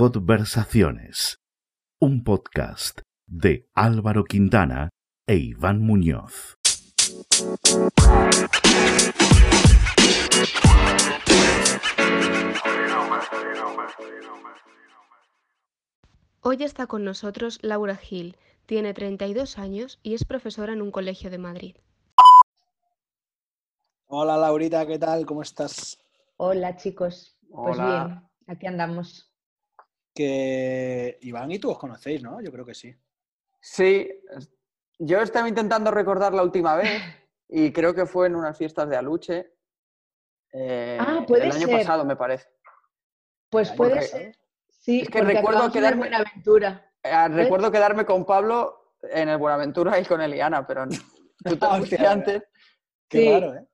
Conversaciones, un podcast de Álvaro Quintana e Iván Muñoz. Hoy está con nosotros Laura Gil, tiene 32 años y es profesora en un colegio de Madrid. Hola Laurita, ¿qué tal? ¿Cómo estás? Hola chicos, pues Hola. bien, aquí andamos. Que Iván y tú os conocéis, ¿no? Yo creo que sí. Sí, yo estaba intentando recordar la última vez y creo que fue en unas fiestas de Aluche. eh, Ah, puede el año ser. pasado, me parece. Pues puede ser. Sí, Es que recuerdo acabamos en quedarme- Buenaventura. Eh, recuerdo quedarme con Pablo en el Buenaventura y con Eliana, pero no- tú te Ah, antes. Qué Sí. raro, ¿eh?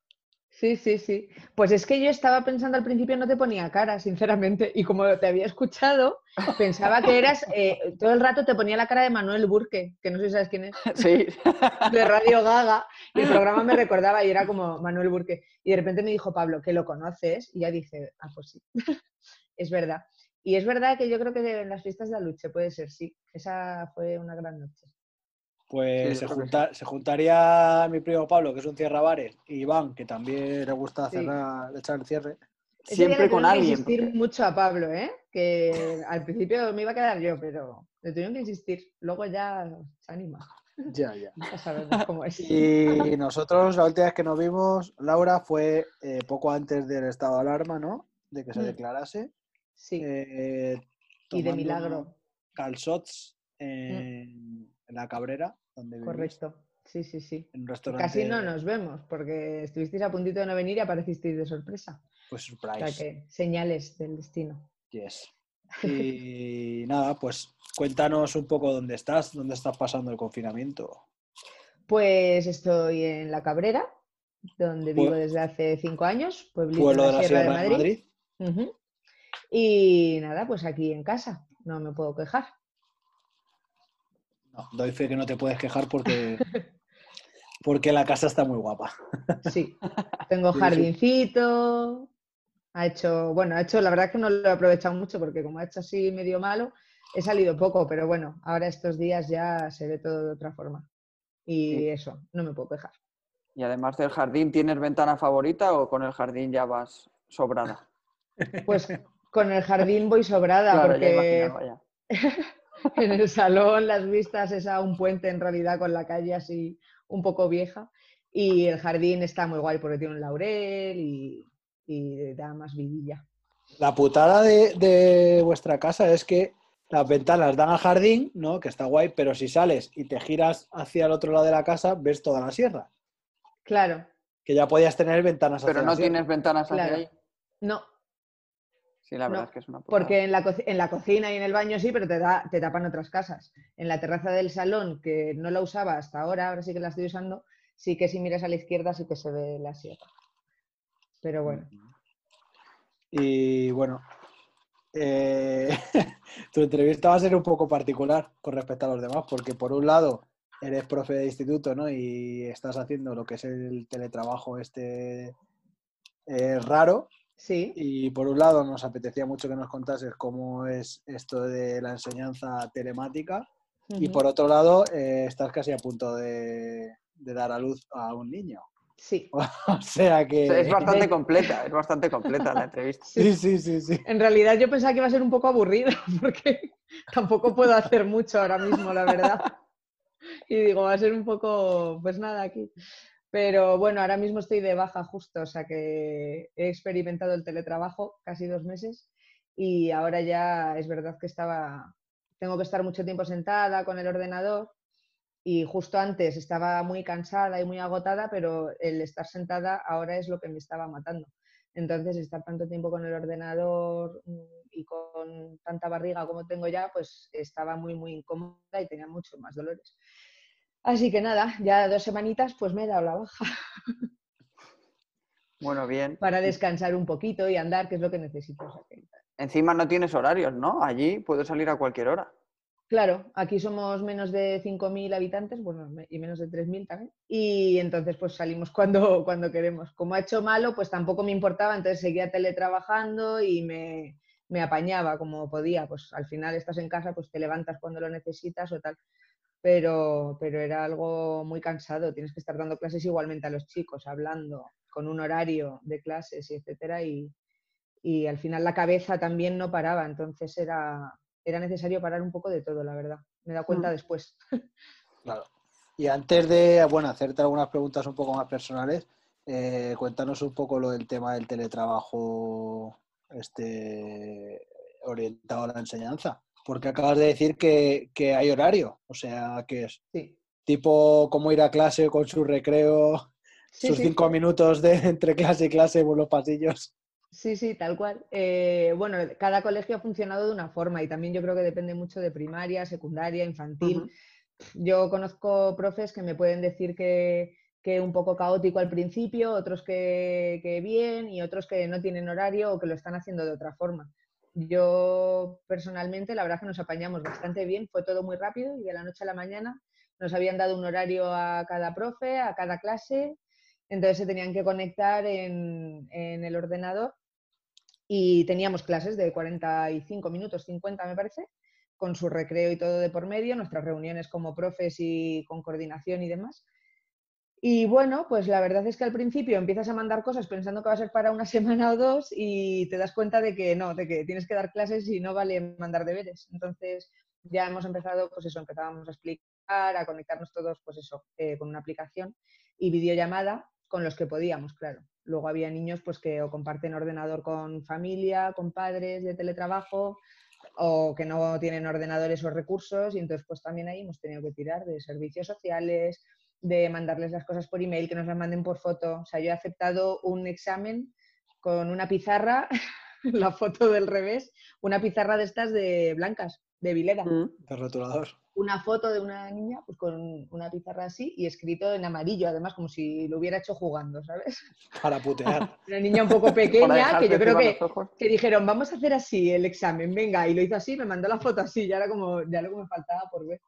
Sí, sí, sí. Pues es que yo estaba pensando al principio no te ponía cara, sinceramente, y como te había escuchado, pensaba que eras, eh, todo el rato te ponía la cara de Manuel Burque, que no sé si sabes quién es, Sí. de Radio Gaga, y el programa me recordaba y era como Manuel Burque. Y de repente me dijo Pablo, que lo conoces, y ya dije, ah, pues sí, es verdad. Y es verdad que yo creo que en las fiestas de Aluche puede ser, sí, esa fue una gran noche. Pues Sí, se, junta- se juntaría mi primo Pablo, que es un cierrabares, y Iván, que también le gusta Sí. cerrar, echar el cierre. Ese Siempre con tuvieron que alguien. insistir mucho a Pablo, ¿eh? Que al principio me iba a quedar yo, pero le tuvieron que insistir. Luego ya se anima. Ya, ya. Ya sabemos cómo es. Y nosotros, la última vez que nos vimos, Laura, fue eh, poco antes del estado de alarma, ¿no? De que se Mm. declarase. Sí, eh, y de milagro. Calzots en, en la Cabrera, donde vivís, Correcto. Sí, sí, sí. En un restaurante. Casi no nos vemos, porque estuvisteis a puntito de no venir y aparecisteis de sorpresa. Pues O sea surprise. que señales del destino. Yes. Y nada, pues cuéntanos un poco dónde estás, dónde estás pasando el confinamiento. Pues estoy en La Cabrera, donde vivo desde hace cinco años, pueblito de la Sierra de Madrid. Y nada, pues aquí en casa, no me puedo quejar. No, doy fe que no te puedes quejar porque, porque la casa está muy guapa. Sí, tengo jardincito, ha hecho, bueno, ha hecho, la verdad que no lo he aprovechado mucho porque como ha hecho así medio malo, he salido poco, pero bueno, ahora estos días ya se ve todo de otra forma. Y Sí. eso, no me puedo quejar. Y además del jardín, ¿tienes ventana favorita o con el jardín ya vas sobrada? Pues con el jardín voy sobrada Claro, ya porque ya. en el salón las vistas es a un puente en realidad con la calle así un poco vieja y el jardín está muy guay porque tiene un laurel y, y da más vidilla. La putada de, de vuestra casa es que las ventanas dan al jardín, ¿no? Que está guay, pero si sales y te giras hacia el otro lado de la casa, ves toda la sierra. Claro, Que ya podías tener ventanas hacia Pero la no sierra. tienes ventanas hacia Claro. ahí. no, Sí, la verdad No, es que es una putada. porque en la, en la cocina y en el baño sí, pero te, da, te tapan otras casas. En la terraza del salón, que no la usaba hasta ahora, ahora sí que la estoy usando, sí que si miras a la izquierda sí que se ve la sierra. Pero bueno, Y bueno, eh, tu entrevista va a ser un poco particular con respecto a los demás, porque por un lado eres profe de instituto, ¿no? Y estás haciendo lo que es el teletrabajo este eh, raro. Sí, Y por un lado nos apetecía mucho que nos contases cómo es esto de la enseñanza telemática. Y por otro lado, eh, estás casi a punto de, de dar a luz a un niño. sí. O sea que... Es bastante completa, es bastante completa la entrevista. Sí, sí, sí, sí. En realidad yo pensaba que iba a ser un poco aburrido porque tampoco puedo hacer mucho ahora mismo, la verdad. Y digo, va a ser un poco, pues nada, aquí. Pero bueno, ahora mismo estoy de baja justo, o sea que he experimentado el teletrabajo casi dos meses y ahora ya es verdad que estaba, tengo que estar mucho tiempo sentada con el ordenador y justo antes estaba muy cansada y muy agotada, pero el estar sentada ahora es lo que me estaba matando. Entonces, estar tanto tiempo con el ordenador mm, y con tanta barriga como tengo ya, pues estaba muy, muy incómoda y tenía muchos más dolores. Así que nada, ya dos semanitas, pues me he dado la baja Bueno, bien. para descansar un poquito y andar, que es lo que necesito. Encima no tienes horarios, ¿no? Allí puedes salir a cualquier hora. Claro, aquí somos menos de 5.000 habitantes, bueno, y menos de 3.000 también. Y entonces pues salimos cuando, cuando queremos. Como ha hecho malo, pues tampoco me importaba, entonces seguía teletrabajando y me, me apañaba como podía, pues al final estás en casa, pues te levantas cuando lo necesitas o tal. Pero, pero era algo muy cansado, tienes que estar dando clases igualmente a los chicos, hablando con un horario de clases y etcétera, y, y al final la cabeza también no paraba, entonces era, era necesario parar un poco de todo, la verdad. Me he dado cuenta Mm. después. Claro. Y antes de, bueno, hacerte algunas preguntas un poco más personales, eh, cuéntanos un poco lo del tema del teletrabajo este, orientado a la enseñanza. Porque acabas de decir que, que hay horario, o sea, que es Sí, tipo como ir a clase con su recreo, sí, sus sí. cinco minutos de entre clase y clase por los pasillos. Sí, sí, tal cual. Eh, bueno, cada colegio ha funcionado de una forma y también yo creo que depende mucho de primaria, secundaria, infantil. Yo conozco profes que me pueden decir que, que un poco caótico al principio, otros que, que bien y otros que no tienen horario o que lo están haciendo de otra forma. Yo personalmente, la verdad que nos apañamos bastante bien, fue todo muy rápido y de la noche a la mañana nos habían dado un horario a cada profe, a cada clase, entonces se tenían que conectar en, en el ordenador y teníamos clases de 45 minutos, 50 me parece, con su recreo y todo de por medio, nuestras reuniones como profes y con coordinación y demás. Y bueno, pues la verdad es que al principio empiezas a mandar cosas pensando que va a ser para una semana o dos y te das cuenta de que no, de que tienes que dar clases y no vale mandar deberes. Entonces ya hemos empezado, pues eso, empezábamos a explicar, a conectarnos todos, pues eso, eh, con una aplicación y videollamada con los que podíamos, claro. Luego había niños pues que o comparten ordenador con familia, con padres de teletrabajo o que no tienen ordenadores o recursos y entonces pues también ahí hemos tenido que tirar de servicios sociales, de mandarles las cosas por email, que nos las manden por foto. O sea, yo he aceptado un examen con una pizarra, la foto del revés, una pizarra de estas de blancas, de Vileda. Mm. De rotulador. Una foto de una niña pues con una pizarra así y escrito en amarillo, además como si lo hubiera hecho jugando, ¿sabes? Para putear. Una niña un poco pequeña que yo creo que que dijeron, vamos a hacer así el examen, venga, y lo hizo así, me mandó la foto así, ya era como, ya lo que me faltaba por ver.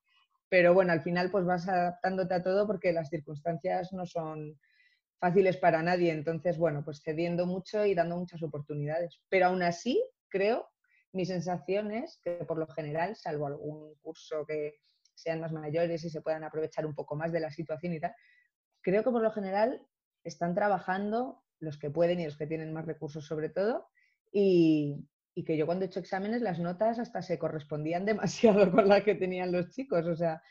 Pero bueno, al final pues vas adaptándote a todo porque las circunstancias no son fáciles para nadie, entonces bueno, pues cediendo mucho y dando muchas oportunidades. Pero aún así, creo, mi sensación es que por lo general, salvo algún curso que sean más mayores y se puedan aprovechar un poco más de la situación y tal, creo que por lo general están trabajando los que pueden y los que tienen más recursos sobre todo y, y que yo cuando he hecho exámenes las notas hasta se correspondían demasiado con las que tenían los chicos, o sea,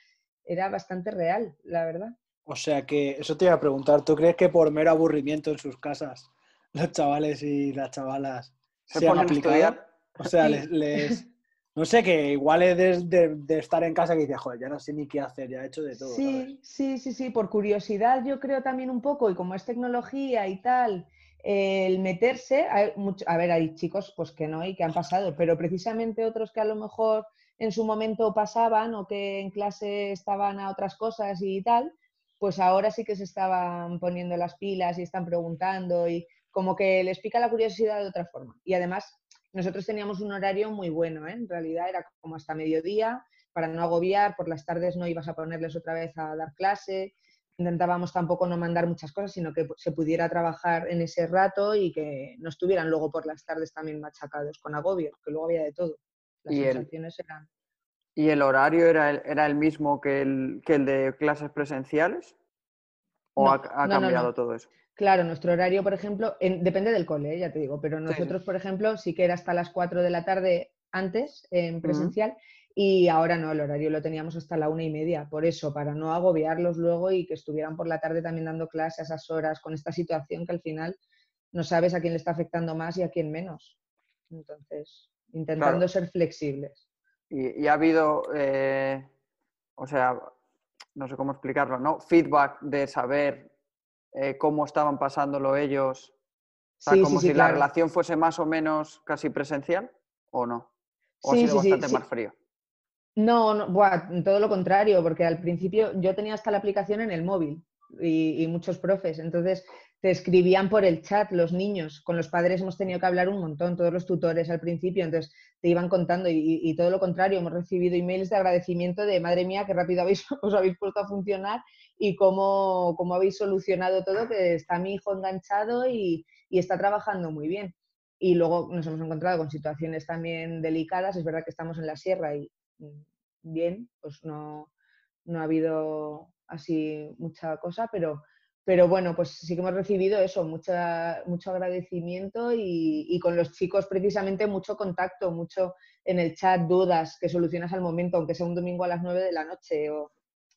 era bastante real, la verdad. O sea que, eso te iba a preguntar, ¿tú crees que por mero aburrimiento en sus casas los chavales y las chavalas Se se han ponen a aplicado? estudiar. O sea, Sí. les, les- No sé, que igual es de, de- de estar en casa que dices, joder, ya no sé ni qué hacer, ya he hecho de todo. ¿sabes? Sí, sí, sí, sí, por curiosidad yo creo también un poco, y como es tecnología y tal, el meterse, hay a ver, hay chicos pues que no y que han pasado, pero precisamente otros que a lo mejor en su momento pasaban o que en clase estaban a otras cosas y tal, pues ahora sí que se estaban poniendo las pilas y están preguntando y como que les pica la curiosidad de otra forma. Y además nosotros teníamos un horario muy bueno, ¿eh? en realidad era como hasta mediodía, para no agobiar, por las tardes no ibas a ponerles otra vez a dar clase, intentábamos tampoco no mandar muchas cosas, sino que se pudiera trabajar en ese rato y que no estuvieran luego por las tardes también machacados con agobio, que luego había de todo. Las Y el- sensaciones eran... ¿Y el horario era el, era el mismo que el, que el de clases presenciales? ¿O No, ha, ha no, no, cambiado no. todo eso? Claro, nuestro horario, por ejemplo, en- depende del cole, ¿eh? ya te digo, pero sí. nosotros, por ejemplo, sí que era hasta las 4 de la tarde antes en presencial y ahora no, el horario lo teníamos hasta la una y media. Por eso, para no agobiarlos luego y que estuvieran por la tarde también dando clases a esas horas con esta situación que al final no sabes a quién le está afectando más y a quién menos. Entonces, intentando Claro. ser flexibles. Y, y ha habido, eh, o sea, no sé cómo explicarlo, ¿no? Feedback de saber eh, cómo estaban pasándolo ellos. O sea, Sí, como sí, sí, si la relación fuese más o menos casi presencial, ¿o no? ¿O ha sido bastante más frío? No, no buah, todo lo contrario, porque al principio yo tenía hasta la aplicación en el móvil y, y muchos profes, entonces te escribían por el chat los niños, con los padres hemos tenido que hablar un montón, todos los tutores al principio, entonces te iban contando y, y todo lo contrario, hemos recibido emails de agradecimiento de madre mía, qué rápido habéis, os habéis puesto a funcionar y cómo, cómo habéis solucionado todo, que está mi hijo enganchado y, y está trabajando muy bien. y luego nos hemos encontrado con situaciones también delicadas. Es verdad que estamos en la sierra y bien, pues no, no ha habido así mucha cosa, pero, pero bueno, pues sí que hemos recibido eso, mucha, mucho agradecimiento y, y, con los chicos precisamente mucho contacto, mucho en el chat, dudas que solucionas al momento, aunque sea un domingo a las 9 de la noche, o,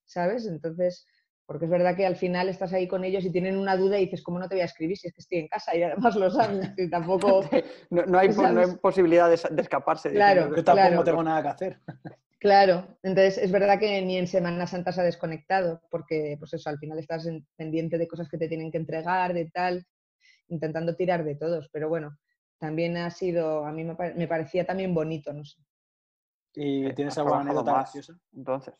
¿sabes? Entonces, porque es verdad que al final estás ahí con ellos y tienen una duda y dices, ¿cómo no te voy a escribir si es que estoy en casa? Y además lo sabes, y tampoco... no, no, hay, no, hay, posibilidad de, de escaparse. Claro, Yo tampoco claro. tengo nada que hacer. Claro, entonces es verdad que ni en Semana Santa se ha desconectado, porque pues eso, al final estás en, pendiente de cosas que te tienen que entregar, de tal, intentando tirar de todos, pero bueno, también ha sido, a mí me, me parecía también bonito, no sé. ¿Y tienes alguna anécdota más, graciosa? Entonces.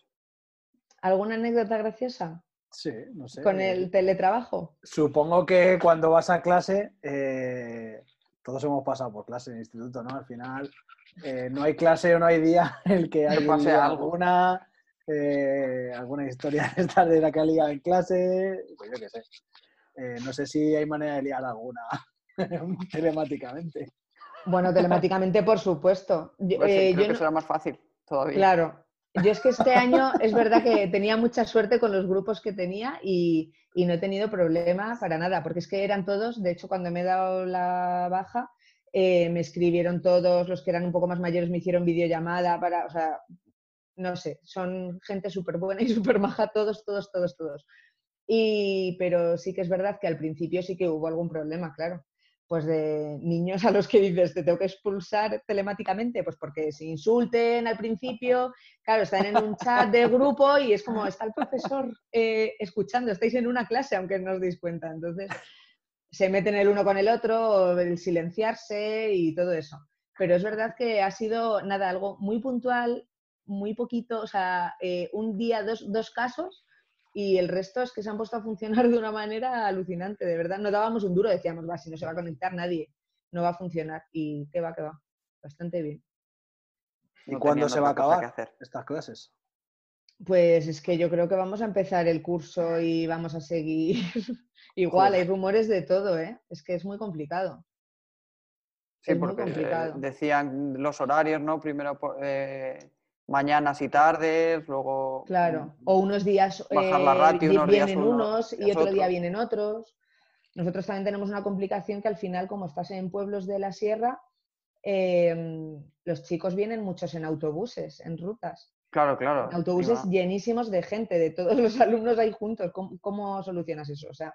¿Alguna anécdota graciosa? Sí, no sé. ¿Con el teletrabajo? Supongo que cuando vas a clase, eh, todos hemos pasado por clase en el instituto, ¿no? Al final, eh, no hay clase o no hay día en el que hay pase algo. alguna, eh, alguna historia de esta de la que ha liado en clase, pues yo qué sé. Eh, no sé si hay manera de liar alguna telemáticamente. Bueno, telemáticamente, por supuesto. Yo, Pues sí, eh, creo yo que no- será más fácil todavía. Claro. Yo es que este año es verdad que tenía mucha suerte con los grupos que tenía y, y no he tenido problema para nada, porque es que eran todos, de hecho cuando me he dado la baja, eh, me escribieron todos, los que eran un poco más mayores me hicieron videollamada para, o sea, no sé, son gente súper buena y súper maja, todos, todos, todos, todos. Y, pero sí que es verdad que al principio sí que hubo algún problema, claro. Pues de niños a los que dices, te tengo que expulsar telemáticamente, pues porque se insulten al principio, claro, están en un chat de grupo y es como, está el profesor eh, escuchando, estáis en una clase, aunque no os deis cuenta. Entonces, se meten el uno con el otro, el silenciarse y todo eso. Pero es verdad que ha sido, nada, algo muy puntual, muy poquito, o sea, eh, un día, dos, dos casos y el resto es que se han puesto a funcionar de una manera alucinante, de verdad. No dábamos un duro, decíamos, va, si no se va a conectar nadie, no va a funcionar. Y qué va, qué va. Bastante bien. ¿Y No cuándo se va a acabar hacer. estas clases? Pues es que yo creo que vamos a empezar el curso y vamos a seguir igual. Hay rumores de todo, ¿eh? Es que es muy complicado. Sí, Es muy porque eh, complicado. decían los horarios, ¿no? Primero por- eh, mañanas y tardes, luego Claro. mm, O unos días bajar la eh, ratio, vi- unos días vienen uno, unos y días otro día vienen otros. Nosotros también tenemos una complicación que al final, como estás en pueblos de la sierra, em, los chicos vienen muchos en autobuses, en rutas. Claro, claro. Autobuses encima. llenísimos de gente, de todos los alumnos ahí juntos. ¿Cómo, cómo solucionas eso? O sea,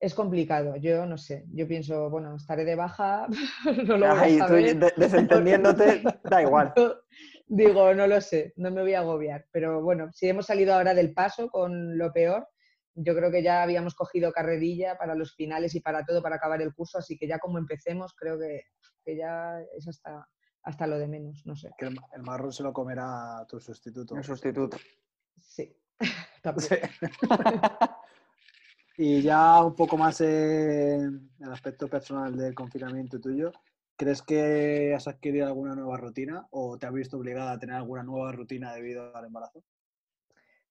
es complicado. Yo no sé. Yo pienso, bueno, estaré de baja, no lo voy a tú saber. de- desentendiéndote, da igual. Digo, no lo sé, no me voy a agobiar. Pero bueno, si hemos salido ahora del paso con lo peor, yo creo que ya habíamos cogido carrerilla para los finales y para todo, para acabar el curso, así que ya como empecemos, creo que, que ya es hasta, hasta lo de menos, no sé. Que el, el marrón se lo comerá tu sustituto. El sustituto. Sí. También. Sí. y ya un poco más en el aspecto personal del confinamiento tuyo, ¿crees que has adquirido alguna nueva rutina o te has visto obligada a tener alguna nueva rutina debido al embarazo?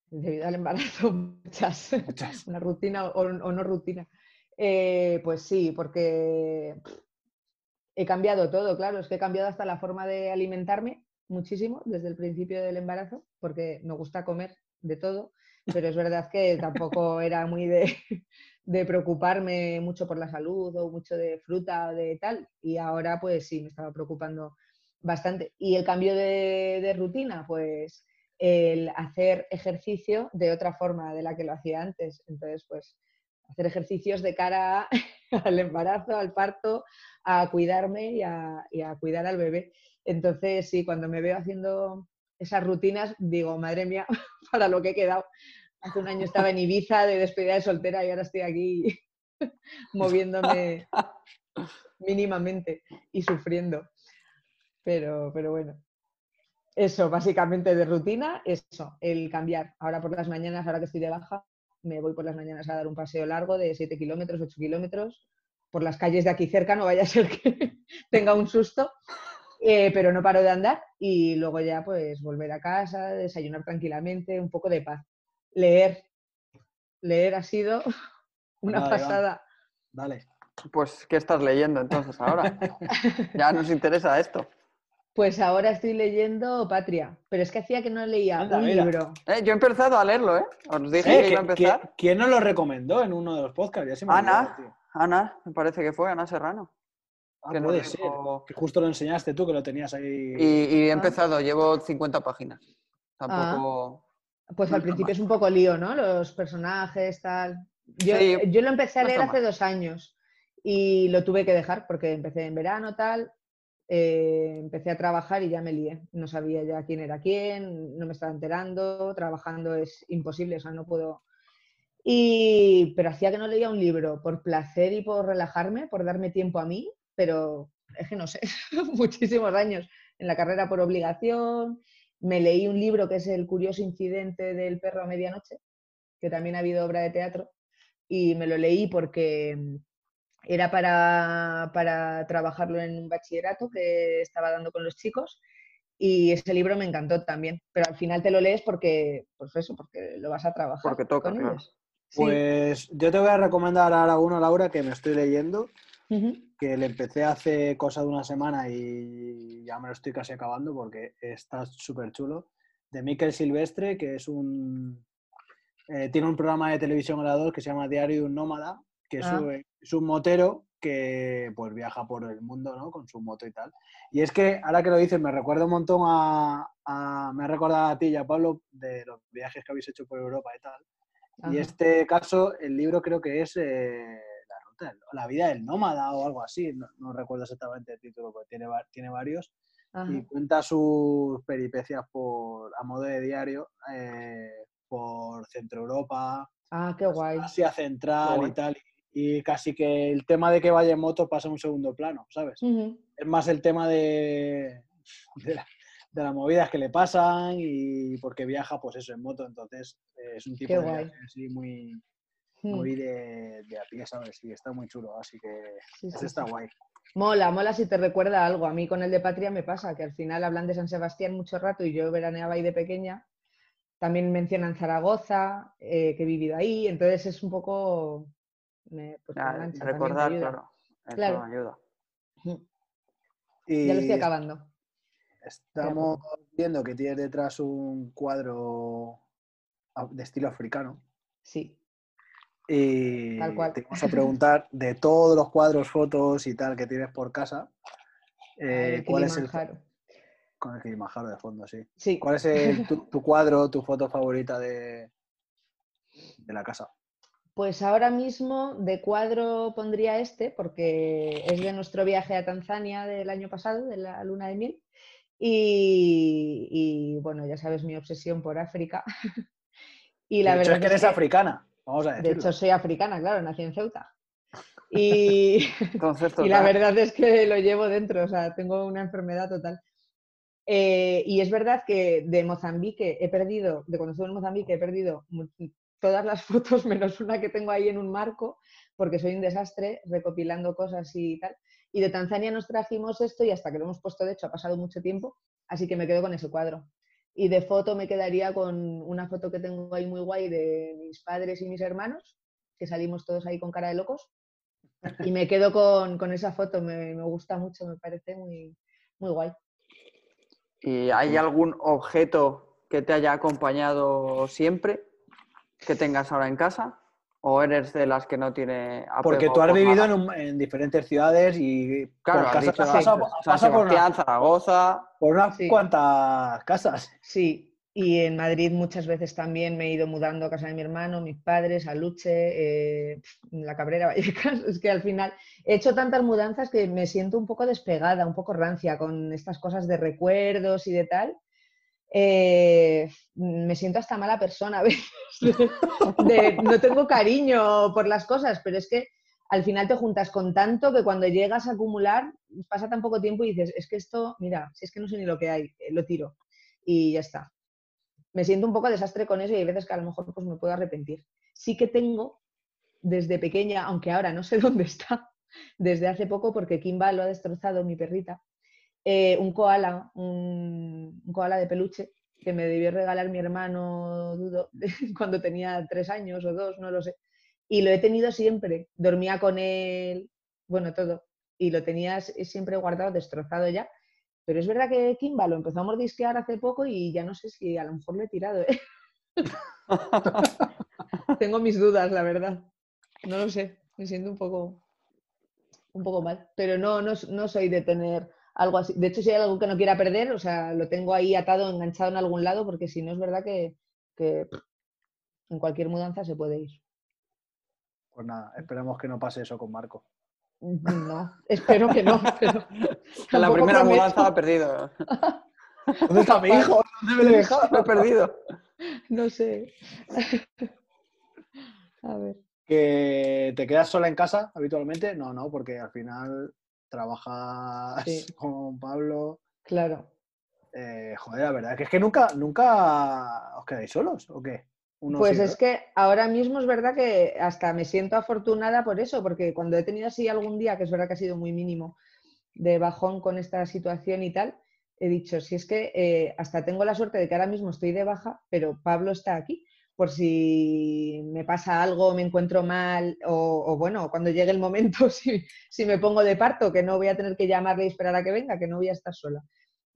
Debido al embarazo, muchas. Muchas. Una rutina o, o no rutina. Eh, pues sí, porque he cambiado todo, claro, es que he cambiado hasta la forma de alimentarme muchísimo desde el principio del embarazo, porque me gusta comer de todo, pero es verdad que tampoco era muy de, de preocuparme mucho por la salud o mucho de fruta o de tal, y ahora pues sí, me estaba preocupando bastante. Y el cambio de, de rutina, pues el hacer ejercicio de otra forma de la que lo hacía antes. Entonces, pues hacer ejercicios de cara al embarazo, al parto, a cuidarme a, y a cuidar al bebé. Entonces, sí, cuando me veo haciendo esas rutinas, digo, madre mía, para lo que he quedado. Hace un año estaba en Ibiza de despedida de soltera y ahora estoy aquí moviéndome mínimamente y sufriendo. Pero, pero bueno. Eso, básicamente de rutina, eso, el cambiar. Ahora por las mañanas, ahora que estoy de baja, me voy por las mañanas a dar un paseo largo de 7 kilómetros, 8 kilómetros, por las calles de aquí cerca, no vaya a ser que tenga un susto, eh, pero no paro de andar y luego ya pues volver a casa, desayunar tranquilamente, un poco de paz. Leer, leer ha sido una pasada. Dale. Pues, ¿qué estás leyendo entonces ahora? ya nos interesa esto. Pues ahora estoy leyendo Patria, pero es que hacía que no leía Anda, un mira. libro. Eh, yo he empezado a leerlo, ¿eh? Os dije Eh, que iba a ¿qui- empezar. qui- ¿Quién nos lo recomendó en uno de los podcasts? Ya se me Ana. olvidó, tío. Ana, me parece que fue Ana Serrano. Ah, que puede dijo- ser. Que justo lo enseñaste tú, que lo tenías ahí. Y, y he Ah. empezado, llevo 50 páginas. Tampoco. Pues al principio es un poco lío, ¿no? Los personajes, tal. Yo, Sí, yo lo empecé a leer hace dos años y lo tuve que dejar porque empecé en verano, tal. eh, empecé a trabajar y ya me lié. No sabía ya quién era quién, no me estaba enterando. Trabajando es imposible, o sea, no puedo. Y, pero hacía que no leía un libro por placer y por relajarme, por darme tiempo a mí, pero es que no sé, muchísimos años en la carrera por obligación. Me leí un libro que es El curioso incidente del perro a medianoche, que también ha habido obra de teatro, y me lo leí porque mm, era para, para trabajarlo en un bachillerato que estaba dando con los chicos y ese libro me encantó también, pero al final te lo lees porque, pues eso, porque lo vas a trabajar Porque toca, con claro. ellos. Sí. Pues yo te voy a recomendar ahora uno, Laura, que me estoy leyendo, Ujú. Que le empecé hace cosa de una semana y ya me lo estoy casi acabando porque está súper chulo. De Miquel Silvestre, que es un. eh, tiene un programa de televisión grabador que se llama Diario de un Nómada, que es, Ah. un, es un motero que pues viaja por el mundo ¿no? con su moto y tal. Y es que ahora que lo dices, me recuerda un montón a, a- Me ha recordado a ti y a Pablo de los viajes que habéis hecho por Europa y tal. Y Ajá. este caso, el libro creo que es eh, La vida del nómada o algo así. No, no recuerdo exactamente el título, porque tiene, tiene varios. Ajá. Y cuenta sus peripecias por, a modo de diario eh, por Centro Europa, Ah, qué guay. Asia Central Qué y guay. tal. Y casi que el tema de que vaya en moto pasa a un segundo plano, ¿sabes? Ujú. Es más el tema de, de, la- de las movidas que le pasan y porque viaja, pues eso, en moto. Entonces es un tipo Qué de guay. así muy. Muy de, de a pie, ¿sabes? Y está muy chulo, así que Sí, está sí. guay. Mola, mola si te recuerda algo. A mí con el de Patria me pasa que al final hablan de San Sebastián mucho rato y yo veraneaba ahí de pequeña. También mencionan Zaragoza, eh, que he vivido ahí, entonces es un poco... me- pues Ya, recordar, ayuda. claro. Eso Claro. ayuda. Ujú. Y Ya lo estoy acabando. estamos viendo que tienes detrás un cuadro de estilo africano. Sí. Y Tal cual. te vamos a preguntar de todos los cuadros, fotos y tal que tienes por casa, eh, el ¿cuál es el con el Kilimanjaro de fondo, sí? Sí. ¿Cuál es el- tu, tu cuadro, tu foto favorita de, de la casa? Pues ahora mismo de cuadro pondría este, porque es de nuestro viaje a Tanzania del año pasado, de la luna de miel. Y, y, bueno, ya sabes mi obsesión por África. y la de hecho, verdad es que eres que, africana, vamos a de hecho soy africana, claro, nací en Ceuta. Y, Entonces, y la verdad es que lo llevo dentro, o sea, tengo una enfermedad total. Eh, y es verdad que de Mozambique he perdido, de cuando estuve en Mozambique he perdido todas las fotos menos una que tengo ahí en un marco, porque soy un desastre recopilando cosas y tal. Y de Tanzania nos trajimos esto y hasta que lo hemos puesto, de hecho, ha pasado mucho tiempo, así que me quedo con ese cuadro. Y de foto me quedaría con una foto que tengo ahí muy guay de mis padres y mis hermanos, que salimos todos ahí con cara de locos. Y me quedo con, esa foto, me, me gusta mucho, me parece muy, muy guay. ¿Y hay algún objeto que te haya acompañado siempre que tengas ahora en casa? ¿O eres de las que no tiene apego Porque tú has por vivido en, un- en diferentes ciudades y Claro, por has casa dicho pasa, San pasa por, una- Zaragoza. por unas Sí. cuantas casas. Sí, y en Madrid muchas veces también me he ido mudando a casa de mi hermano, mis padres, a Luche, eh, la Cabrera, Vallecas. Es que al final he hecho tantas mudanzas que me siento un poco despegada, un poco rancia con estas cosas de recuerdos y de tal. Eh, me siento hasta mala persona de- no tengo cariño por las cosas, pero es que al final te juntas con tanto que cuando llegas a acumular pasa tan poco tiempo y dices, es que esto, mira, si es que no sé ni lo que hay, eh, lo tiro y ya está. Me siento un poco desastre con eso y hay veces que a lo mejor pues, me puedo arrepentir. Sí que tengo desde pequeña, aunque ahora no sé dónde está, desde hace poco porque Kimba lo ha destrozado, mi perrita, eh, un koala, un, koala de peluche que me debió regalar mi hermano cuando tenía tres años o dos, no lo sé. Y lo he tenido siempre. Dormía con él, bueno, todo. Y lo tenías siempre guardado, destrozado ya. Pero es verdad que Kimba lo empezó a mordisquear hace poco y ya no sé si a lo mejor lo he tirado. ¿eh? Tengo mis dudas, la verdad. No lo sé. Me siento un poco, un poco mal. Pero no, no, no soy de tener algo así. De hecho, si hay algo que no quiera perder, o sea, lo tengo ahí atado, enganchado en algún lado, porque si no es verdad que, que en cualquier mudanza se puede ir. Pues nada, esperemos que no pase eso con Marco. No, espero que no. Pero la primera prometo. mudanza la he perdido. ¿Dónde está mi hijo? ¿Dónde me lo he dejado? Lo he perdido. No sé. A ver. ¿Que te quedas sola en casa habitualmente? No, no, porque al final trabajas Sí. con Pablo. Claro. Eh, joder, la verdad que es que nunca, nunca os quedáis solos, ¿o qué? Uno Pues es que ahora mismo es verdad que hasta me siento afortunada por eso, porque cuando he tenido así algún día, que es verdad que ha sido muy mínimo, de bajón con esta situación y tal, he dicho, si es que eh, hasta tengo la suerte de que ahora mismo estoy de baja, pero Pablo está aquí, por si me pasa algo, me encuentro mal, o, o bueno, cuando llegue el momento, si, si me pongo de parto, que no voy a tener que llamarle y esperar a que venga, que no voy a estar sola.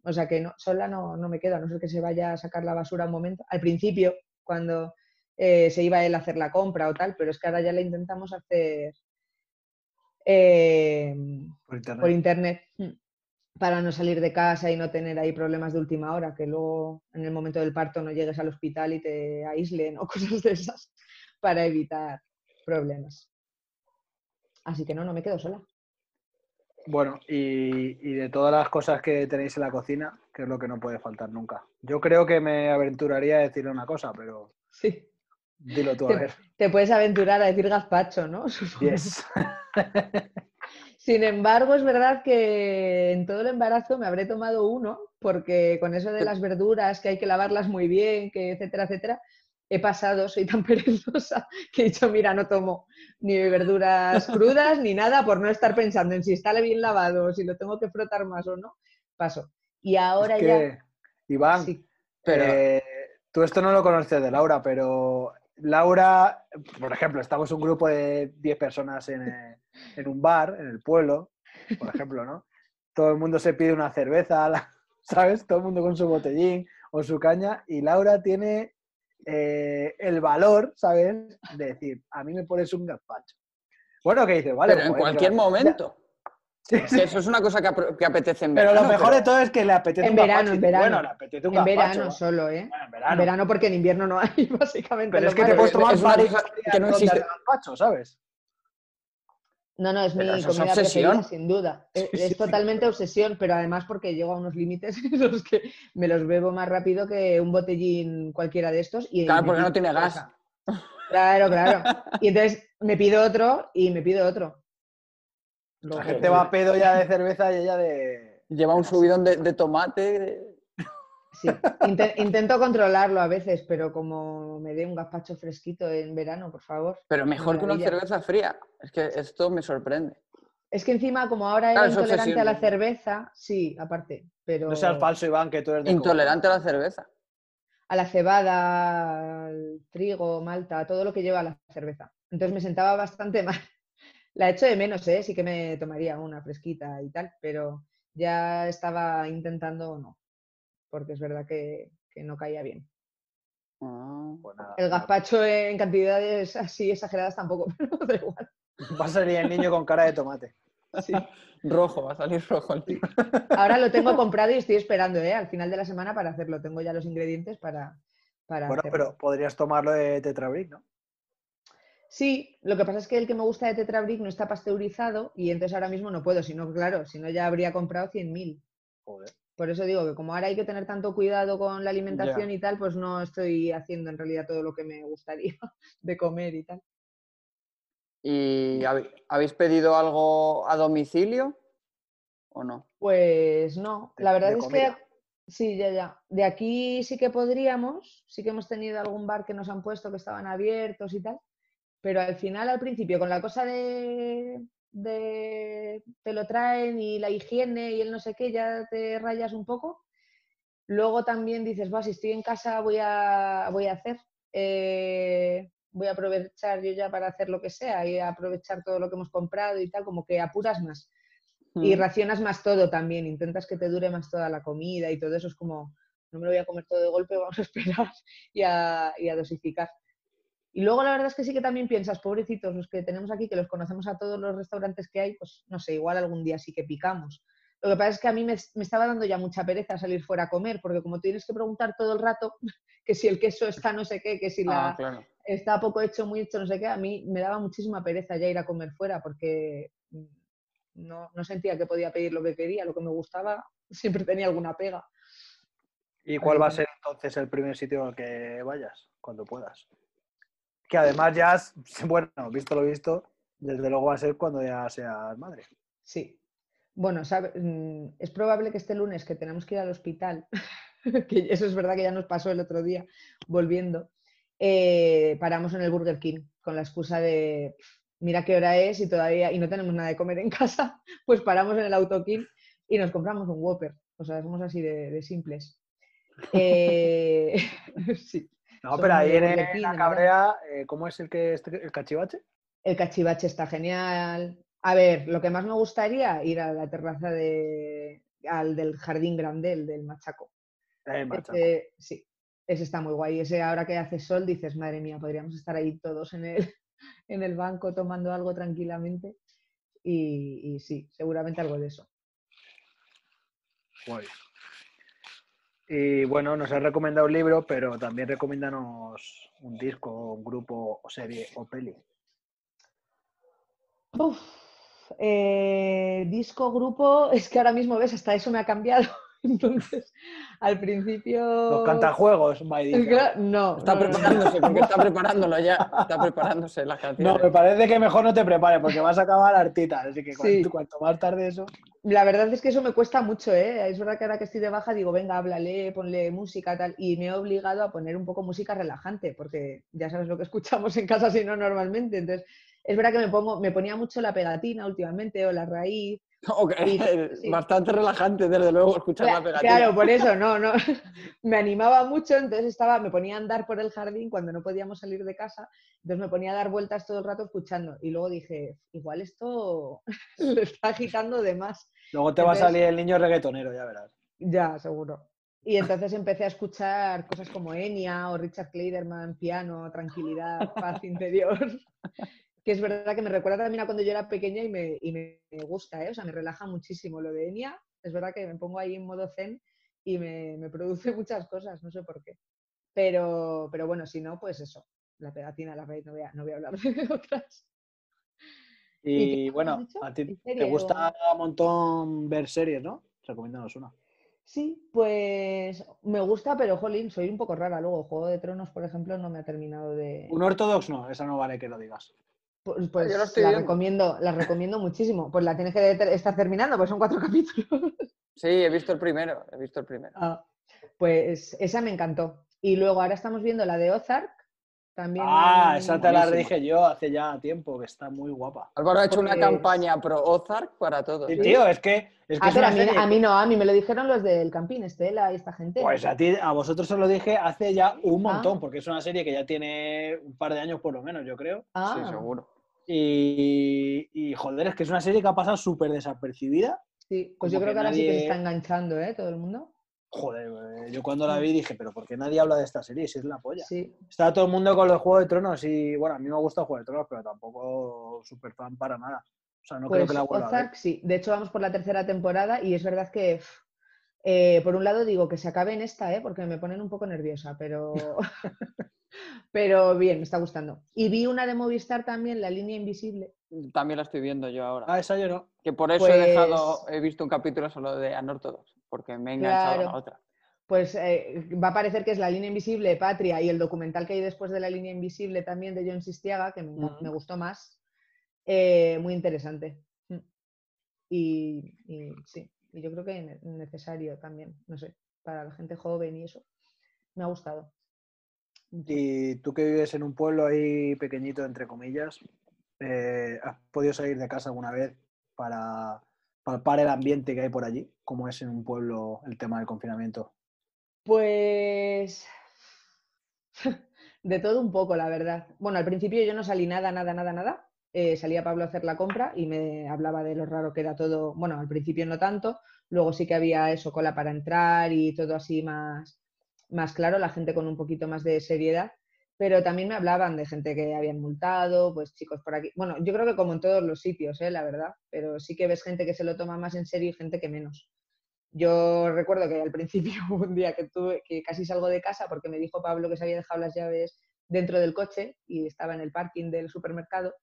O sea que no, sola no, no me quedo, a no ser que se vaya a sacar la basura un momento. Al principio, cuando eh, se iba él a hacer la compra o tal, pero es que ahora ya la intentamos hacer eh, por internet. por internet mm, para no salir de casa y no tener ahí problemas de última hora, que luego en el momento del parto no llegues al hospital y te aíslen o cosas de esas para evitar problemas. Así que no, no me quedo sola. Bueno, y, y de todas las cosas que tenéis en la cocina, ¿qué es lo que no puede faltar nunca? Yo creo que me aventuraría a decirle una cosa, pero Sí. dilo tú a Te, ver. te puedes aventurar a decir gazpacho, ¿no? Yes. Sin embargo, es verdad que en todo el embarazo me habré tomado uno, porque con eso de las verduras, que hay que lavarlas muy bien, que etcétera, etcétera, he pasado, soy tan perezosa que he dicho, mira, no tomo ni verduras crudas ni nada por no estar pensando en si está bien lavado, si lo tengo que frotar más o no. Paso. Y ahora Es ya. Iván, Sí, Pero eh, tú esto no lo conoces de Laura, pero Laura, por ejemplo, estamos un grupo de 10 personas en, en un bar, en el pueblo, por ejemplo, ¿no? Todo el mundo se pide una cerveza, ¿sabes? Todo el mundo con su botellín o su caña, y Laura tiene eh, el valor, ¿sabes? De decir, a mí me pones un gazpacho. Bueno, que dices, vale. pero en joder, cualquier momento. Sí, Que sí, Eso es una cosa que, apetece en Pero lo verano, mejor pero- de todo es que le apetece En un verano, gazpacho. en verano. Bueno, le apetece un en gazpacho. verano solo, ¿eh? Bueno, en En verano. verano porque en invierno no hay, básicamente. Pero es que te puedes tomar es varios que no existe. de gazpacho, ¿sabes? No, no, es Pero mi es comida obsesión. preferida, sin duda. Es, Sí, sí, es sí, totalmente obsesión, pero además porque llego a unos límites en los que me los bebo más rápido que un botellín cualquiera de estos. Y Claro, porque no tiene gas. Claro, claro. Y entonces me pido otro y me pido otro. La gente va a pedo ya de cerveza y ella de... Lleva un subidón de, de tomate. Sí, inte- intento controlarlo a veces, pero como me dé un gazpacho fresquito en verano, por favor. Pero mejor que una cerveza fría. Es que esto me sorprende. Es que encima, como ahora era Claro, intolerante a la cerveza, sí, aparte, pero No seas falso, Iván, que tú eres de Intolerante a la cerveza. a la cebada, al trigo, malta, todo lo que lleva la cerveza. Entonces me sentaba bastante mal. La echo de menos, ¿eh? Sí que me tomaría una fresquita y tal, pero ya estaba intentando no, porque es verdad que, que no caía bien. Ah. Pues nada, El nada. gazpacho en cantidades así exageradas tampoco, pero da igual. Va a salir el niño con cara de tomate. Sí. Rojo, va a salir rojo el tío. Ahora lo tengo comprado y estoy esperando, ¿eh? Al final de la semana para hacerlo. Tengo ya los ingredientes para, para Bueno, hacerlo. pero podrías tomarlo de Tetrabric, ¿no? Sí, lo que pasa es que el que me gusta de Tetrabric no está pasteurizado y entonces ahora mismo no puedo, si no, claro, si no ya habría comprado 100.000. Joder. Por eso digo que como ahora hay que tener tanto cuidado con la alimentación Ya. y tal, pues no estoy haciendo en realidad todo lo que me gustaría de comer y tal. ¿Y habe- habéis pedido algo a domicilio o no? Pues no, la verdad es comida. que sí, ya, ya. De aquí sí que podríamos, sí que hemos tenido algún bar que nos han puesto que estaban abiertos y tal, pero al final, al principio, con la cosa de, de te lo traen y la higiene y el no sé qué, ya te rayas un poco. Luego también dices, va, si estoy en casa voy a, voy a hacer. Eh, voy a aprovechar yo ya para hacer lo que sea y aprovechar todo lo que hemos comprado y tal, como que apuras más. Y Mm. racionas más todo también, intentas que te dure más toda la comida y todo eso es como, no me lo voy a comer todo de golpe, vamos a esperar y a, y a dosificar. Y luego la verdad es que sí que también piensas, pobrecitos, los que tenemos aquí, que los conocemos a todos los restaurantes que hay, pues no sé, igual algún día sí que picamos. Lo que pasa es que a mí me, me estaba dando ya mucha pereza salir fuera a comer, porque como tienes que preguntar todo el rato que si el queso está no sé qué, que si la, Ah, claro. está poco hecho, muy hecho, no sé qué, a mí me daba muchísima pereza ya ir a comer fuera porque mm, no, no sentía que podía pedir lo que quería, lo que me gustaba, siempre tenía alguna pega. ¿Y cuál va a ser entonces el primer sitio al que vayas cuando puedas? Que además ya, bueno, visto lo visto, desde luego va a ser cuando ya seas madre. Sí. Bueno, mm, es probable que este lunes que tenemos que ir al hospital, que eso es verdad que ya nos pasó el otro día volviendo, eh, paramos en el Burger King con la excusa de "Pf, mira qué hora es y todavía y no tenemos nada de comer en casa, pues paramos en el Auto King y nos compramos un Whopper. O sea, somos así de, de simples. Eh, sí. No, pero ahí en, la de verdad. cabrea, eh, ¿cómo es el que este- el cachivache? El cachivache está genial. A ver, lo que más me gustaría ir a la terraza de, al del Jardín Grandel, del Machaco. Macho. Ese, sí, ese está muy guay. Ese ahora que hace sol dices, madre mía, podríamos estar ahí todos en el, en el banco tomando algo tranquilamente. Y, y sí, seguramente algo de eso. Guay. Y bueno, nos has recomendado un libro, pero también recomiéndanos un disco, un grupo, serie o peli. Uf, eh, disco, grupo, es que ahora mismo ves, hasta eso me ha cambiado. Entonces, al principio. Los cantajuegos, Maidita. Claro, No, Está no, no, no. preparándose, porque está preparándolo ya. Está preparándose las No, canciones. me parece que mejor no te prepares porque vas a acabar hartita. Así que Sí. cuanto, cuanto más tarde eso. La verdad es que eso me cuesta mucho, ¿eh? Es verdad que ahora que estoy de baja digo, venga, háblale, ponle música, tal. Y me he obligado a poner un poco música relajante, porque ya sabes lo que escuchamos en casa, si no normalmente. Entonces, es verdad que me, pongo, me ponía mucho la pegatina últimamente o la raíz. Ok, Sí, sí. Bastante relajante, desde luego, escuchar la pegatina. Claro, por eso, no, no. Me animaba mucho, entonces estaba, me ponía a andar por el jardín cuando no podíamos salir de casa, entonces me ponía a dar vueltas todo el rato escuchando. Y luego dije, igual esto lo está agitando de más. Luego te va a salir el niño reggaetonero, ya verás. Ya, seguro. Y entonces empecé a escuchar cosas como Enya o Richard Clayderman, piano, tranquilidad, paz interior. Que es verdad que me recuerda también a cuando yo era pequeña y me, y me gusta, ¿eh? O sea, me relaja muchísimo lo de Enya. Es verdad que me pongo ahí en modo zen y me, me produce muchas cosas, no sé por qué. Pero, pero bueno, si no, pues eso. La pegatina, la raíz, no voy a, no voy a hablar de otras. ¿Y Y bueno, a ti ¿Y te gusta un montón ver series, ¿no? Recomiéndanos una. Sí, pues me gusta, pero jolín, soy un poco rara luego. Juego de Tronos, por ejemplo, no me ha terminado de. Un ortodox no, esa no vale que lo digas. Pues, pues yo estoy la viendo. recomiendo, la recomiendo muchísimo. Pues la tienes que estar terminando, pues son cuatro capítulos. Sí, he visto el primero, he visto el primero. Ah, pues esa me encantó. Y luego ahora estamos viendo la de Ozark. También. Ah, muy- esa te la dije yo hace ya tiempo, que está muy guapa. Álvaro ha hecho una Pues- campaña pro Ozark para todos. Sí, tío, es que es, que Ah, es pero una a mí, serie a que- mí no, a mí me lo dijeron los del Campín, Estela y esta gente. Pues a ti, a vosotros os lo dije hace ya un Ah. montón, porque es una serie que ya tiene un par de años por lo menos, yo creo. Ah, Sí, seguro. Y, y, joder, es que es una serie que ha pasado súper desapercibida. sí, pues yo creo que que ahora sí que se nadie- está enganchando, ¿eh? Todo el mundo. Joder, eh, yo cuando la vi dije, pero ¿por qué nadie habla de esta serie? Si es la polla. Sí, Está todo el mundo con los Juegos de Tronos y, bueno, a mí me gusta Juego de Tronos, pero tampoco súper fan para nada. O sea, no creo Pues que la vuelva a ver. Ozark, sí. De hecho, vamos por la tercera temporada y es verdad que, eh, por un lado, digo que se acabe en esta, ¿eh? porque me ponen un poco nerviosa, pero, pero bien, me está gustando. Y vi una de Movistar también, La Línea Invisible. También la estoy viendo yo ahora. Ah, esa yo no. Que por eso he dejado, Pues- he visto un capítulo solo de Anortodox, porque me he enganchado a la otra. Pues eh, va a parecer que es La Línea Invisible, Patria y el documental que hay después de La Línea Invisible también de John Sistiaga, que me, gustó más. Eh, muy interesante. Mm. Y, y sí, y yo creo que ne- necesario también, no sé, para la gente joven y eso. Me ha gustado. Y tú que vives en un pueblo ahí pequeñito, entre comillas, eh, ¿has podido salir de casa alguna vez para palpar el ambiente que hay por allí? ¿Cómo es en un pueblo el tema del confinamiento? Pues De todo un poco, la verdad. Bueno, al principio yo no salí nada, nada, nada, nada. Eh, salía Pablo a hacer la compra y me hablaba de lo raro que era todo. Bueno, al principio no tanto, luego sí que había eso, cola para entrar y todo así más, más claro, la gente con un poquito más de seriedad. Pero también me hablaban de gente que habían multado, pues chicos por aquí. Bueno, yo creo que como en todos los sitios, ¿eh? la verdad, pero sí que ves gente que se lo toma más en serio y gente que menos. Yo recuerdo que al principio un día que tuve que casi salgo de casa porque me dijo Pablo que se había dejado las llaves dentro del coche y estaba en el parking del supermercado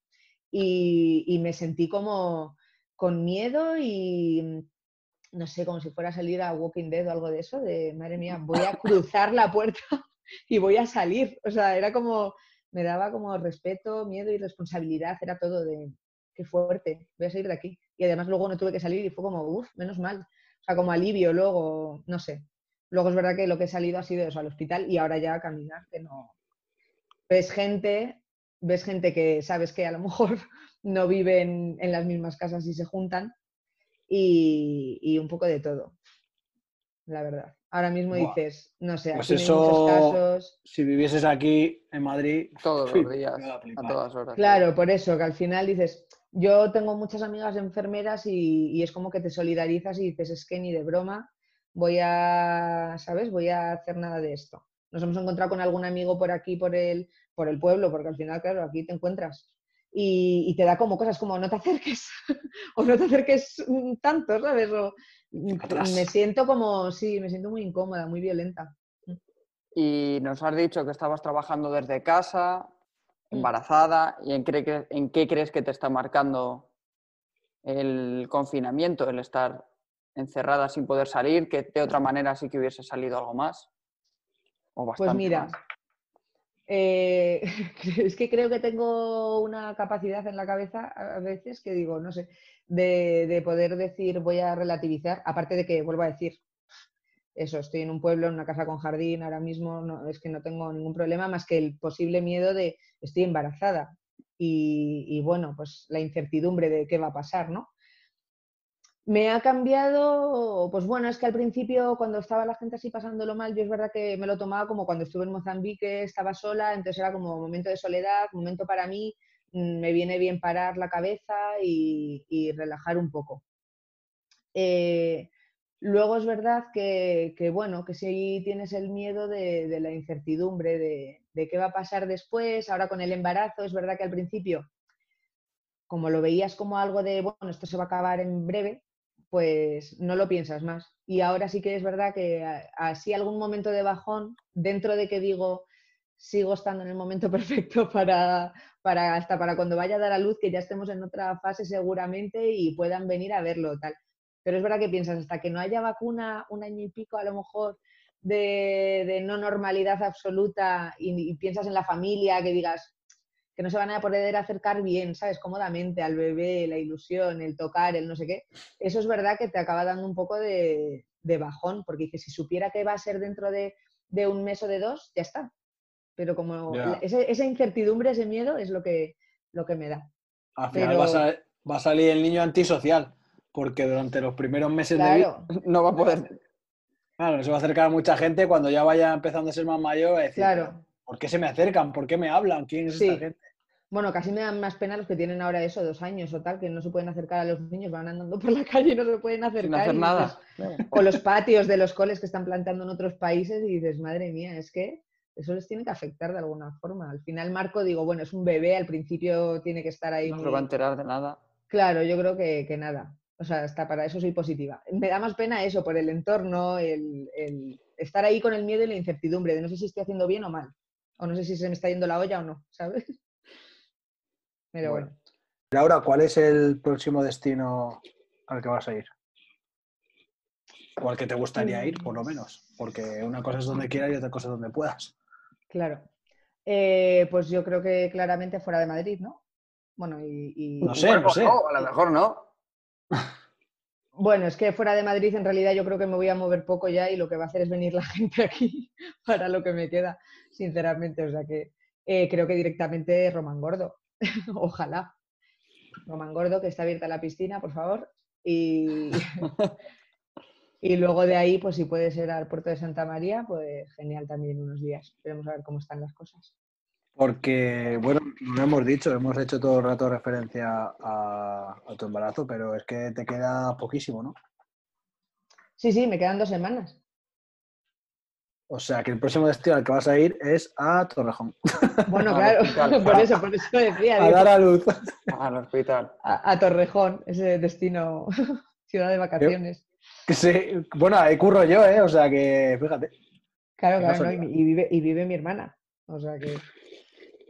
y, me sentí como con miedo y no sé, como si fuera a salir a Walking Dead o algo de eso, de madre mía, voy a cruzar la puerta y voy a salir. O sea, era como, me daba como respeto, miedo y responsabilidad, era todo de, qué fuerte, voy a salir de aquí. Y además luego no tuve que salir y fue como, uff, menos mal. O sea, como alivio luego, no sé. Luego es verdad que lo que he salido ha sido eso, al hospital y ahora ya a caminar, que no... Ves gente ves gente que sabes que a lo mejor no viven en las mismas casas y se juntan y, un poco de todo, la verdad. Ahora mismo dices, no sé, pues aquí muchos casos. Si vivieses aquí en Madrid. Todos los días, a todas horas. Claro, por eso, que al final dices, yo tengo muchas amigas enfermeras y, y, es como que te solidarizas y dices, es que ni de broma voy a, ¿sabes? Voy a hacer nada de esto. Nos hemos encontrado con algún amigo por aquí, por el, por el pueblo, porque al final, claro, aquí te encuentras. Y, te da como cosas como no te acerques o no te acerques tanto, ¿sabes? O, me siento como, sí, me siento muy incómoda, muy violenta. Y nos has dicho que estabas trabajando desde casa, mm. embarazada, ¿y en qué, en qué crees que te está marcando el confinamiento, el estar encerrada sin poder salir, que de otra manera sí que hubiese salido algo más? O pues mira, eh, es que creo que tengo una capacidad en la cabeza a veces que digo, no sé, de, poder decir voy a relativizar, aparte de que vuelvo a decir, eso, estoy en un pueblo, en una casa con jardín, ahora mismo no, es que no tengo ningún problema más que el posible miedo de estoy embarazada y, y bueno, pues la incertidumbre de qué va a pasar, ¿no? Me ha cambiado, pues bueno, es que al principio cuando estaba la gente así pasándolo mal, yo es verdad que me lo tomaba como cuando estuve en Mozambique, estaba sola, entonces era como momento de soledad, momento para mí, mm, me viene bien parar la cabeza y, relajar un poco. Eh, luego es verdad que, bueno, que si tienes el miedo de, la incertidumbre, de, de, qué va a pasar después, ahora con el embarazo, es verdad que al principio, como lo veías como algo de, bueno, esto se va a acabar en breve, pues no lo piensas más. Y ahora sí que es verdad que así algún momento de bajón, dentro de que digo, sigo estando en el momento perfecto para, para hasta para cuando vaya a dar a luz, que ya estemos en otra fase seguramente y puedan venir a verlo tal. Pero es verdad que piensas, hasta que no haya vacuna, un año y pico a lo mejor de, no normalidad absoluta y, piensas en la familia, que digas, que no se van a poder acercar bien, ¿sabes? Cómodamente al bebé, la ilusión, el tocar, el no sé qué. Eso es verdad que te acaba dando un poco de, bajón, porque dices, si supiera que va a ser dentro de, un mes o de dos, ya está. Pero como esa incertidumbre, ese miedo es lo que, lo que me da. Al final va, a, salir el niño antisocial, porque durante los primeros meses de vida no va a poder... Claro, se va a acercar a mucha gente cuando ya vaya empezando a ser más mayor. A decir, claro. ¿Por qué se me acercan? ¿Por qué me hablan? ¿Quién es esta gente? Bueno, casi me dan más pena los que tienen ahora eso, dos años o tal, que no se pueden acercar a los niños, van andando por la calle y no se pueden acercar. Sin hacer nada. o los patios de los coles que están plantando en otros países y dices, madre mía, es que eso les tiene que afectar de alguna forma. Al final, Marco, digo, bueno, es un bebé, al principio tiene que estar ahí. No se va a enterar de nada. Claro, yo creo que, nada. O sea, hasta para eso soy positiva. Me da más pena eso, por el entorno, el, el estar ahí con el miedo y la incertidumbre de no sé si estoy haciendo bien o mal. O no sé si se me está yendo la olla o no, ¿sabes? Pero bueno. Laura, ¿cuál es el próximo destino al que vas a ir? O al que te gustaría ir, por lo menos. Porque una cosa es donde quieras y otra cosa es donde puedas. Claro. Eh, pues yo creo que claramente fuera de Madrid, ¿no? Bueno, y. No sé, no sé. a lo mejor no. Bueno, es que fuera de Madrid en realidad yo creo que me voy a mover poco ya y lo que va a hacer es venir la gente aquí para lo que me queda, sinceramente. O sea que eh, creo que directamente Román Gordo. Ojalá. Román Gordo, que está abierta la piscina, por favor. Y, luego de ahí, pues si puede ser al puerto de Santa María, pues genial también unos días. Veremos a ver cómo están las cosas. Porque, bueno, no hemos dicho, hemos hecho todo el rato referencia a, a tu embarazo, pero es que te queda poquísimo, ¿no? Sí, sí, me quedan dos semanas. O sea, que el próximo destino al que vas a ir es a Torrejón. Bueno, claro, por eso, por eso decía. A digo, dar a luz. Al hospital. a, a Torrejón, ese destino, ciudad de vacaciones. Sí, bueno, ahí curro yo, ¿eh? O sea que, fíjate. Claro, claro, y vive, y vive mi hermana. O sea que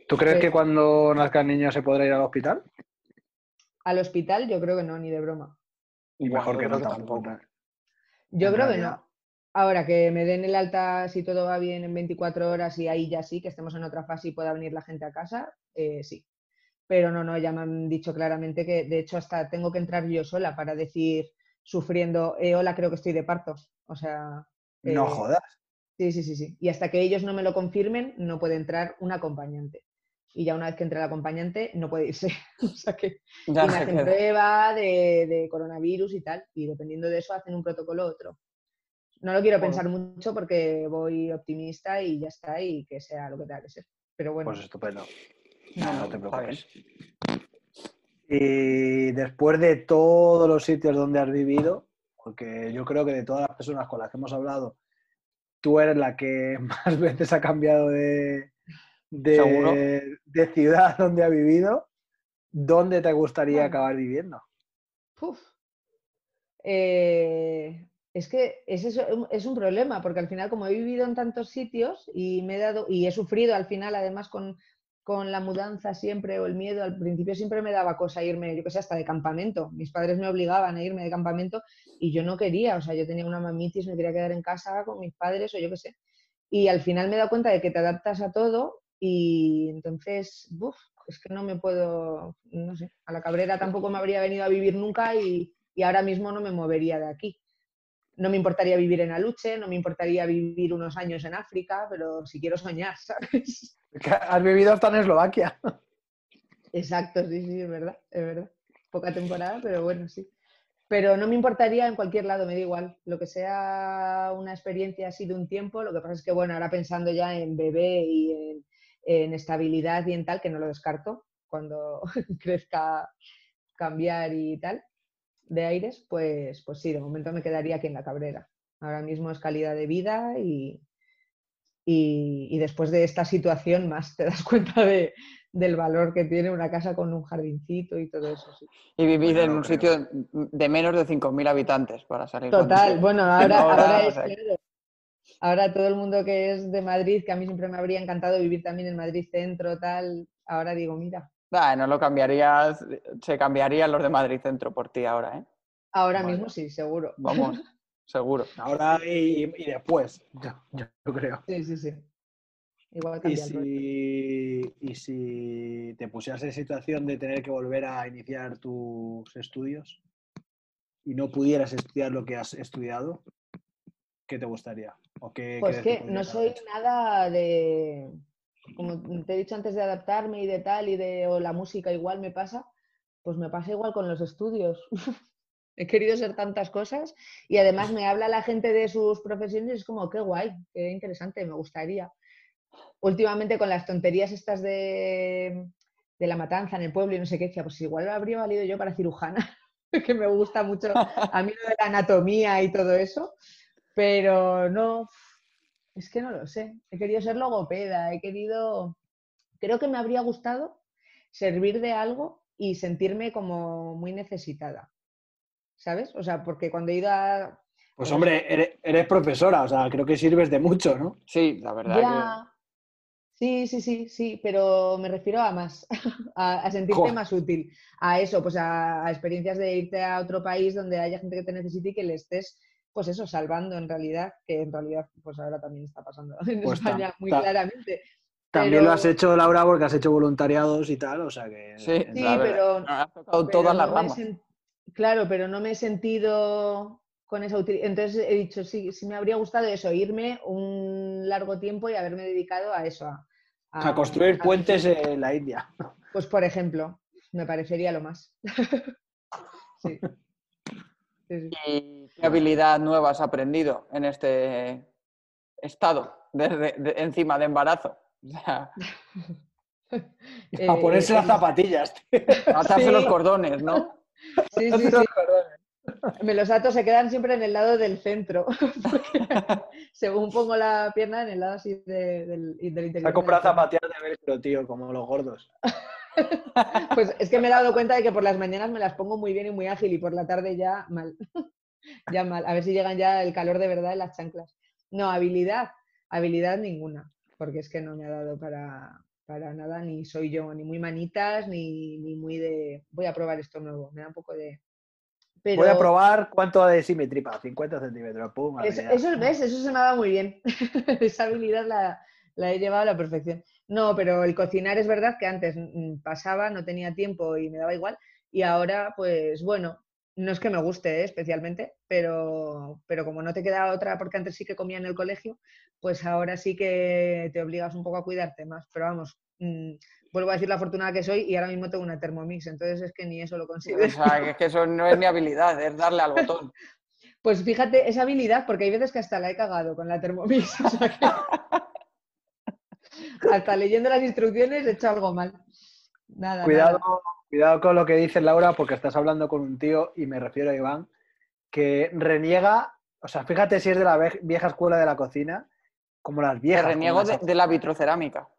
¿Tú crees Sí. que cuando nazca el niño se podrá ir al hospital? al hospital yo creo que no, ni de broma. Y Bueno, mejor que no tampoco. tampoco. Yo En creo que no. Ahora que me den el alta, si todo va bien, en 24 horas y ahí ya sí, que estemos en otra fase y pueda venir la gente a casa, eh, sí. Pero no, no, ya me han dicho claramente que de hecho hasta tengo que entrar yo sola para decir, sufriendo, eh, hola, creo que estoy de parto. O sea... No eh, jodas. Sí, sí, sí, sí. Y hasta que ellos no me lo confirmen, no puede entrar un acompañante. Y ya una vez que entre el acompañante, no puede irse. o sea que Ya y me hacen queda. prueba de, de coronavirus y tal. Y dependiendo de eso, hacen un protocolo u otro. No lo quiero Joder. pensar mucho porque voy optimista y ya está, y que sea lo que tenga que ser. Pero bueno, Pues estupendo. No, No, te preocupes. Y después de todos los sitios donde has vivido, porque yo creo que de todas las personas con las que hemos hablado, tú eres la que más veces ha cambiado de. De, de ciudad donde ha vivido, ¿dónde te gustaría Bueno. acabar viviendo? Uf. Eh, es que es, un- es un problema, porque al final, como he vivido en tantos sitios y me he dado, y he sufrido al final, además, con, con la mudanza siempre, o el miedo, al principio siempre me daba cosa irme, yo que sé, hasta de campamento. Mis padres me obligaban a irme de campamento y yo no quería, o sea, yo tenía una mamitis, me quería quedar en casa con mis padres, o yo qué sé. Y al final me he dado cuenta de que te adaptas a todo y entonces, buf, es que no me puedo, no sé, a la Cabrera tampoco me habría venido a vivir nunca y, y ahora mismo no me movería de aquí. No me importaría vivir en Aluche, no me importaría vivir unos años en África, pero si quiero soñar, ¿sabes? Has vivido hasta en Eslovaquia. Exacto, sí, sí, es verdad, es verdad. Poca temporada, pero bueno, sí. Pero no me importaría en cualquier lado, me da igual. Lo que sea una experiencia así de un tiempo, lo que pasa es que, bueno, ahora pensando ya en bebé y en, en estabilidad y en tal, que no lo descarto, cuando crezca cambiar y tal, de aires, pues, pues sí, de momento me quedaría aquí en la Cabrera. Ahora mismo es calidad de vida y, y, y después de esta situación más te das cuenta de, del valor que tiene una casa con un jardincito y todo eso. sí. Y vivir Bueno, en un creo. sitio de menos de 5.000 habitantes para salir. Total, bueno, ahora, Ahora, ahora o es sea, claro. Ahora todo el mundo que es de Madrid, que a mí siempre me habría encantado vivir también en Madrid Centro, tal, ahora digo, mira, Nah, no lo cambiarías, se cambiarían los de Madrid Centro por ti ahora, ¿eh? ahora mismo sí, seguro. Vamos, seguro. Ahora y, y después, yo, yo creo. Sí, sí, sí. Igual Y si, y si te pusieras en situación de tener que volver a iniciar tus estudios y no pudieras estudiar lo que has estudiado, ¿qué te gustaría? ¿O qué Pues que no soy hecho? nada de, como te he dicho antes, de adaptarme y de tal, y de o la música igual me pasa, pues me pasa igual con los estudios. He querido ser tantas cosas y además me habla la gente de sus profesiones y es como, qué guay, qué interesante, me gustaría. Últimamente con las tonterías estas de, de la matanza en el pueblo y no sé qué, decía, pues igual habría valido yo para cirujana, que me gusta mucho a mí lo de la anatomía y todo eso, pero no, es que no lo sé. He querido ser logopeda, he querido, creo que me habría gustado servir de algo y sentirme como muy necesitada, ¿sabes? O sea, porque cuando he ido a... Pues hombre, eres, eres profesora, o sea, creo que sirves de mucho, ¿no? Sí, la verdad Ya. Sí, sí, sí, sí, pero me refiero a más, a, a sentirte Joder. más útil, a eso, pues a, a experiencias de irte a otro país donde haya gente que te necesite y que le estés, pues eso, salvando en realidad, que en realidad, pues ahora también está pasando en Pues tam- España muy ta- claramente. También Pero- lo has hecho, Laura, porque has hecho voluntariados y tal, o sea que... Sí, la pero- No, has tocado pero todas las no ramas. Claro, pero no me he sentido con esa utilidad. Entonces he dicho, sí, sí me habría gustado eso, irme un largo tiempo y haberme dedicado a eso, a, a construir a- puentes en la India. Pues por ejemplo, me parecería lo más. sí. Sí, sí. ¿Y qué habilidad nueva has aprendido en este estado, desde, de- encima de embarazo? O sea, A Eh, ponerse las el- zapatillas. tío. Atarse Sí. los cordones, ¿no? Sí, sí, sí. Me los ato se quedan siempre en el lado del centro. porque según pongo la pierna en el lado así de- del, del interior. Se ha de comprado zapatillas de velcro, tío, como los gordos. Pues es que me he dado cuenta de que por las mañanas me las pongo muy bien y muy ágil y por la tarde ya mal. Ya mal. A ver si llegan ya el calor de verdad en las chanclas. No, habilidad. Habilidad ninguna. Porque es que no me ha dado para, para nada, ni soy yo, ni muy manitas, ni, ni muy de voy a probar esto nuevo. Me da un poco de. Pero Voy a probar cuánto de sí mi tripa, 50 centímetros. Pum, Eso, eso, ¿ves? Eso se me ha dado muy bien. Esa habilidad la, la he llevado a la perfección. No, pero el cocinar es verdad que antes mm, pasaba, no tenía tiempo y me daba igual. Y ahora, pues bueno, no es que me guste ¿eh? especialmente, pero, pero como no te queda otra, porque antes sí que comía en el colegio, pues ahora sí que te obligas un poco a cuidarte más. Pero vamos, mm, vuelvo a decir la afortunada que soy y ahora mismo tengo una Thermomix, entonces es que ni eso lo considero. O sea, es que eso no es ni habilidad, es darle al botón. Pues fíjate, esa habilidad, porque hay veces que hasta la he cagado con la Thermomix. o sea que- hasta leyendo las instrucciones he hecho algo mal. Nada, Cuidado, nada. Cuidado con lo que dice Laura, porque estás hablando con un tío, y me refiero a Iván, que reniega, o sea, fíjate si es de la vieja escuela de la cocina, como las viejas. reniego las- de, de la vitrocerámica.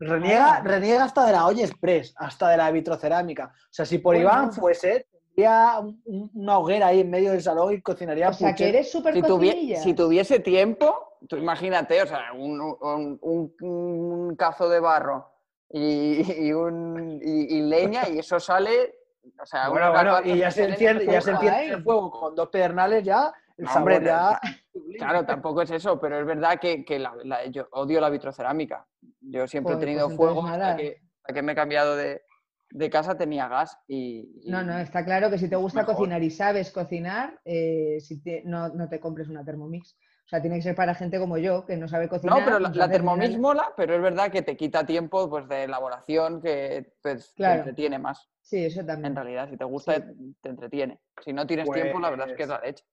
Reniega, Ah. reniega hasta de la olla express, hasta de la vitrocerámica. O sea, si por Bueno. Iván fuese, tendría un- un- una hoguera ahí en medio del salón y cocinaría O sea, que eres súper Si, si tuviese tiempo, tú imagínate, o sea, un, un- un- un cazo de barro y, y un- y- y leña y eso sale, o sea, Bueno, bueno, y ya se enciende, ya se enciende el fuego con dos pedernales ya, el No, sabor ya... Claro, tampoco es eso, pero es verdad que, que la- la- yo odio la vitrocerámica. Yo siempre Joder, he tenido pues fuego hasta que, hasta que me he cambiado de, de casa tenía gas y... y- No, no, está claro que si te gusta mejor. cocinar y sabes cocinar, eh, si te- no, no te compres una Thermomix. O sea, tiene que ser para gente como yo, que no sabe cocinar. No, pero la, la Thermomix mola, pero es verdad que te quita tiempo pues, de elaboración que pues, te entretiene más. Sí, eso también. En realidad, si te gusta, Sí. te entretiene. Si no tienes tiempo, la verdad es que es la leche.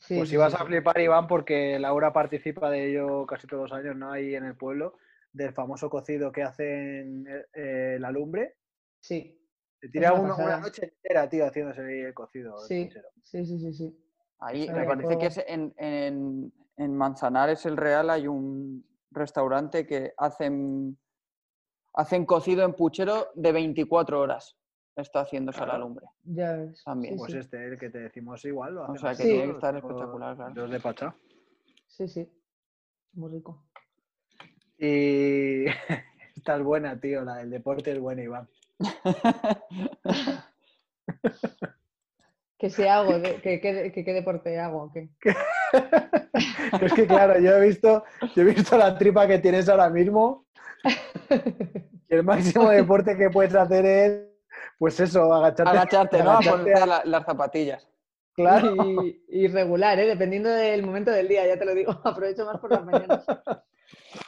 Sí, Pues sí, si vas sí, a flipar, Iván, porque Laura participa de ello casi todos los años, ¿no? Ahí en el pueblo, del famoso cocido que hacen eh, la lumbre. Sí, Se tira una noche entera, tío, haciéndose ahí el cocido. sí, sí, sí, sí, sí. Ahí me parece que es en, en, en Manzanares el Real hay un restaurante que hacen, hacen cocido en puchero de 24 horas. Está haciéndose a la Claro. lumbre. Ya ves. También. Sí, Pues sí. este, el que te decimos igual, lo O sea, que tiene que estar espectacular, claro. Los de Pachá. sí, sí. Muy rico. Y esta es buena, tío, la del deporte es buena, Iván. ¿Qué si hago? ¿Qué, qué, qué- qué- deporte hago? ¿Qué? Es que claro, yo he visto, yo he visto la tripa que tienes ahora mismo. Y el máximo deporte que puedes hacer es, pues eso, agacharte. Agacharte, ¿no? Agacharte ponerte a- la- las zapatillas. Claro. Y, y regular, ¿eh? dependiendo del momento del día, ya te lo digo, aprovecho más por las mañanas.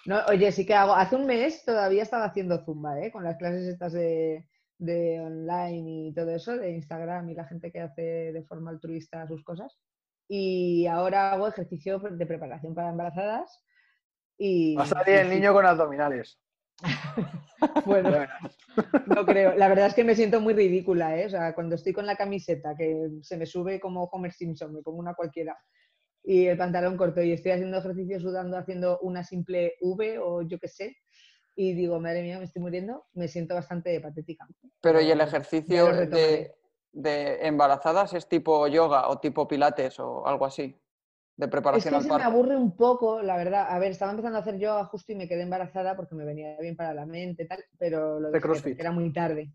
No, oye, sí que hago. Hace un mes todavía estaba haciendo zumba, ¿eh? con las clases estas de, de online y todo eso, de Instagram y la gente que hace de forma altruista sus cosas. Y ahora hago ejercicio de preparación para embarazadas. Y Va a salir el niño con abdominales. Bueno, Bueno, no creo. La verdad es que me siento muy ridícula, ¿eh? O sea, cuando estoy con la camiseta que se me sube como Homer Simpson, me pongo una cualquiera, y el pantalón corto y estoy haciendo ejercicio sudando, haciendo una simple V o yo qué sé, y digo, madre mía, me estoy muriendo, me siento bastante patética. Pero ¿y el ejercicio de, de embarazadas es tipo yoga o tipo pilates o algo así? De Es preparación que al se me parto. aburre un poco, la verdad. A ver, estaba empezando a hacer yoga justo y me quedé embarazada porque me venía bien para la mente y tal, pero lo De crossfit. era muy tarde.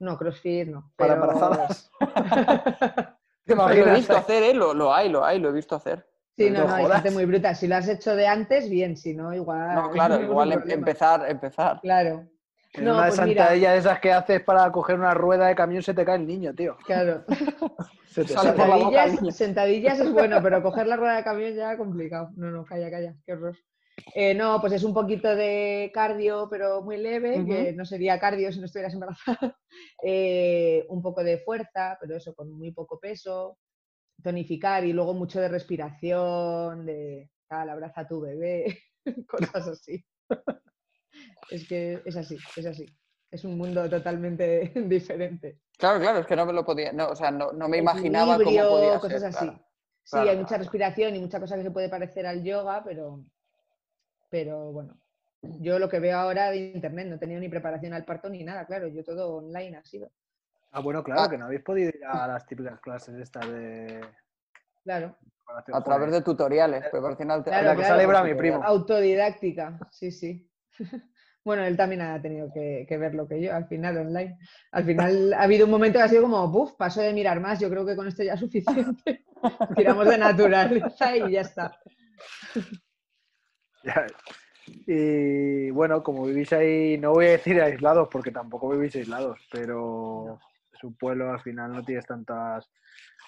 No, crossfit no. para embarazadas. ¿Te Lo he visto hacer, ¿eh? Lo, lo hay, lo hay, lo he visto hacer. Sí, No no, hay gente muy bruta. Si lo has hecho de antes, bien, si no, igual. No, claro, igual em- empezar, empezar. Claro, En No, una pues sentadilla de esas que haces para coger una rueda de camión se te cae el niño, tío. claro. Se te Sale sale. por la boca Sentadillas, sentadillas es bueno, pero coger la rueda de camión ya complicado. No, no, calla, calla, qué horror. Eh, no, pues es un poquito de cardio, pero muy leve, que no sería cardio si no estuvieras embarazada. Eh, un poco de fuerza, pero eso con muy poco peso. Tonificar y luego mucho de respiración, de tal, abraza a tu bebé, cosas así. Es que es así, es así. Es un mundo totalmente diferente. Claro, claro, es que no me lo podía, no, o sea, no, no me imaginaba cómo podía cosas ser. así. claro. Sí, Claro, hay claro, mucha respiración y mucha cosa que se puede parecer al yoga, pero, pero bueno. Yo lo que veo ahora de internet, no he tenido ni preparación al parto ni nada, claro, yo todo online ha sido. Ah, bueno, claro, Ah. que no habéis podido ir a las típicas clases estas de... Claro, A través de tutoriales, preparación al Claro, la que claro. sale mi primo. autodidáctica, sí, sí. Bueno, él también ha tenido que, que ver lo que yo, al final online. Al final ha habido un momento que ha sido como, buf, paso de mirar más, yo creo que con esto ya es suficiente. Tiramos de naturaleza y ya está. Ya. Y bueno, como vivís ahí, no voy a decir aislados porque tampoco vivís aislados, pero un pueblo, al final no tienes tantos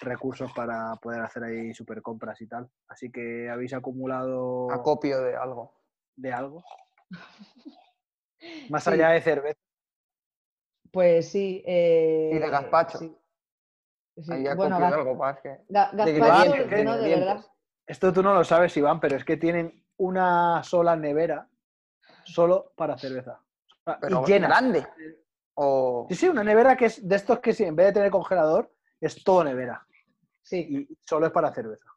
recursos para poder hacer ahí super compras y tal. Así que habéis acumulado Acopio de algo. de algo. Más Sí. allá de cerveza. Pues sí. eh, Y de gazpacho. sí. Sí, Ahí Bueno, gaz- algo más que. ga- de no, de verdad. Esto tú no lo sabes, Iván, pero es que tienen una sola nevera solo para cerveza. Pero y llena. grande. O. Sí, sí, una nevera que es de estos que sí, en vez de tener congelador, es todo nevera. Sí. Y solo es para cerveza.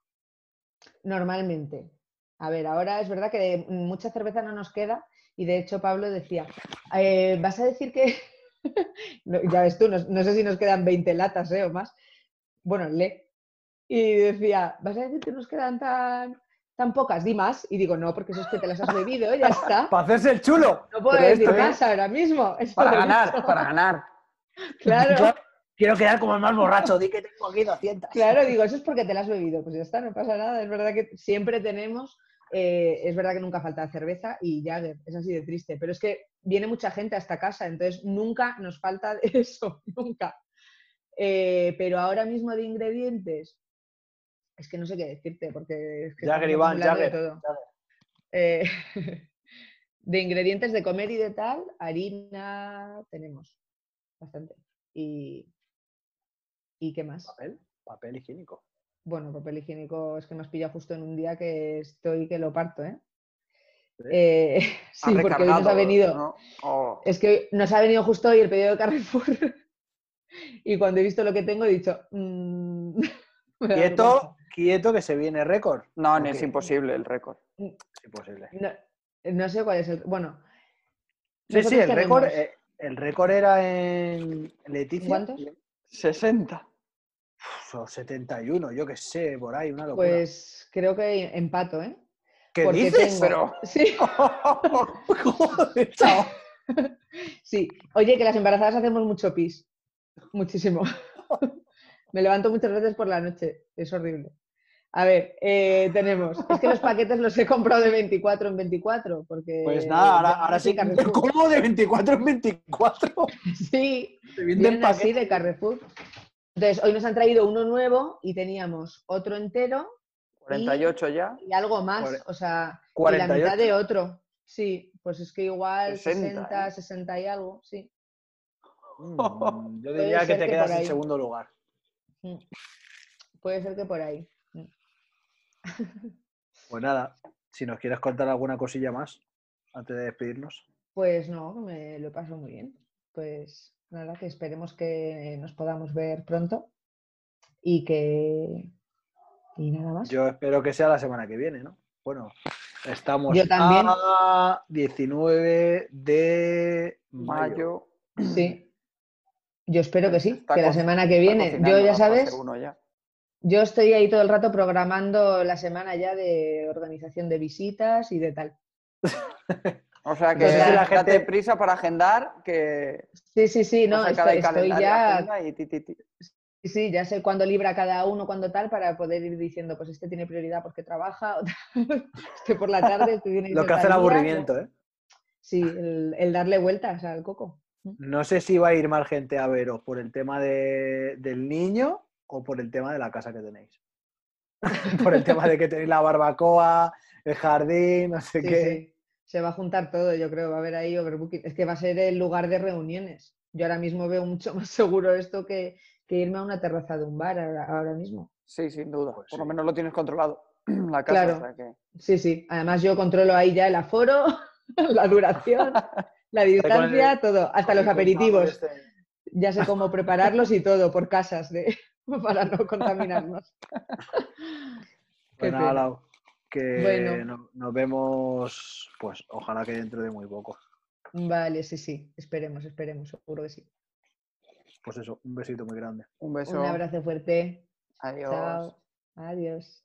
Normalmente. A ver, ahora es verdad que mucha cerveza no nos queda y de hecho Pablo decía, "Eh, vas a decir que, No, ya ves tú, no, no sé si nos quedan 20 latas ¿eh? o más. Bueno, lee. Y decía, vas a decir que nos quedan tan, tan pocas, di más. Y digo, no, porque eso es que te las has bebido, ya está. Para hacerse el chulo. No puedo decir es- más ahora mismo. eso Para ganar, para ganar. Claro. Claro, Quiero quedar como el más borracho, di que tengo aquí 200. Claro, digo, eso es porque te la has bebido. Pues ya está, no pasa nada. Es verdad que siempre tenemos, eh, es verdad que nunca falta cerveza y Jagger, es así de triste. Pero es que viene mucha gente a esta casa, entonces nunca nos falta eso, nunca. Eh, pero ahora mismo de ingredientes, es que no sé qué decirte, porque es que Jagger, Iván, de Jagger, todo. Eh, de ingredientes de comer y de tal, harina tenemos bastante. Y, ¿y qué más? Papel, papel higiénico. Bueno, papel higiénico es que me has pillado justo en un día que estoy que lo parto, ¿eh? ¿Sí? Eh, sí, porque hoy nos ha venido. ¿no? O- Es que nos ha venido justo hoy el pedido de Carrefour. y cuando he visto lo que tengo he dicho. "Mm, me da Quieto, vergüenza". Quieto que se viene récord. No, no, es imposible el récord. Es imposible. No, no sé cuál es el. Bueno. Sí, sí, el récord, eh, el récord era en Leticia. ¿Cuántos? 60. Uf, o 71, yo qué sé, por ahí, una locura. Pues creo que empato, ¿eh? ¿Qué porque dices? tengo- Pero. Sí, Joder, sí. Oye, que las embarazadas hacemos mucho pis. Muchísimo. Me levanto muchas veces por la noche. Es horrible. A ver, eh, tenemos. Es que los paquetes los he comprado de 24 en 24. Porque Pues nada, ahora, sí, Carrefour. ¿cómo de 24 en 24? Sí, Se vienen así paquetes. de Carrefour. Entonces, hoy nos han traído uno nuevo y teníamos otro entero 48 ya. y algo más. O sea, y la 48. mitad de otro. Sí, pues es que igual 60, 60, ¿eh? 60 y algo, sí. Mm, Yo diría que te que quedas en ahí. segundo lugar. Puede ser que por ahí. Mm. Pues nada, si nos quieres contar alguna cosilla más antes de despedirnos. Pues no, me lo paso muy bien. Pues nada, que esperemos que nos podamos ver pronto y que. Y nada más. Yo espero que sea la semana que viene, ¿no? Bueno, estamos Yo también. a 19 de mayo. Mayo. Sí. Yo espero que sí, Está que la semana que viene. Yo ya sabes, uno ya. yo estoy ahí todo el rato programando la semana ya de organización de visitas y de tal. O sea que Entonces, la date gente- prisa para agendar que Sí, sí, sí, no, estoy, ya y ti, ti, ti. Sí, sí, ya sé cuándo libra cada uno, cuándo tal, para poder ir diciendo, pues este tiene prioridad porque trabaja, o tal, este por la tarde, este tiene Lo que hace el día, aburrimiento, ¿eh? Sí, el, el darle vueltas al coco. No sé si va a ir más gente a veros por el tema de- del niño o por el tema de la casa que tenéis. por el tema de que tenéis la barbacoa, el jardín, no sé Sí, qué. sí. Se va a juntar todo, yo creo, va a haber ahí overbooking. Es que va a ser el lugar de reuniones. Yo ahora mismo veo mucho más seguro esto que, que irme a una terraza de un bar ahora, ahora mismo. Sí, sin duda. Pues Por lo menos lo tienes controlado. La casa, Claro. o sea que- Sí, sí. Además yo controlo ahí ya el aforo la duración, la distancia, todo, hasta los aperitivos. Este, Ya sé cómo prepararlos y todo por casas de, para no contaminarnos. Qué Pues nada, pena. Lau, que Bueno. no- nos vemos, pues ojalá que dentro de muy poco. Vale, sí, sí, esperemos, esperemos, seguro que sí. Pues eso, un besito muy grande. Un beso. Un abrazo fuerte. Adiós. Chao. Adiós.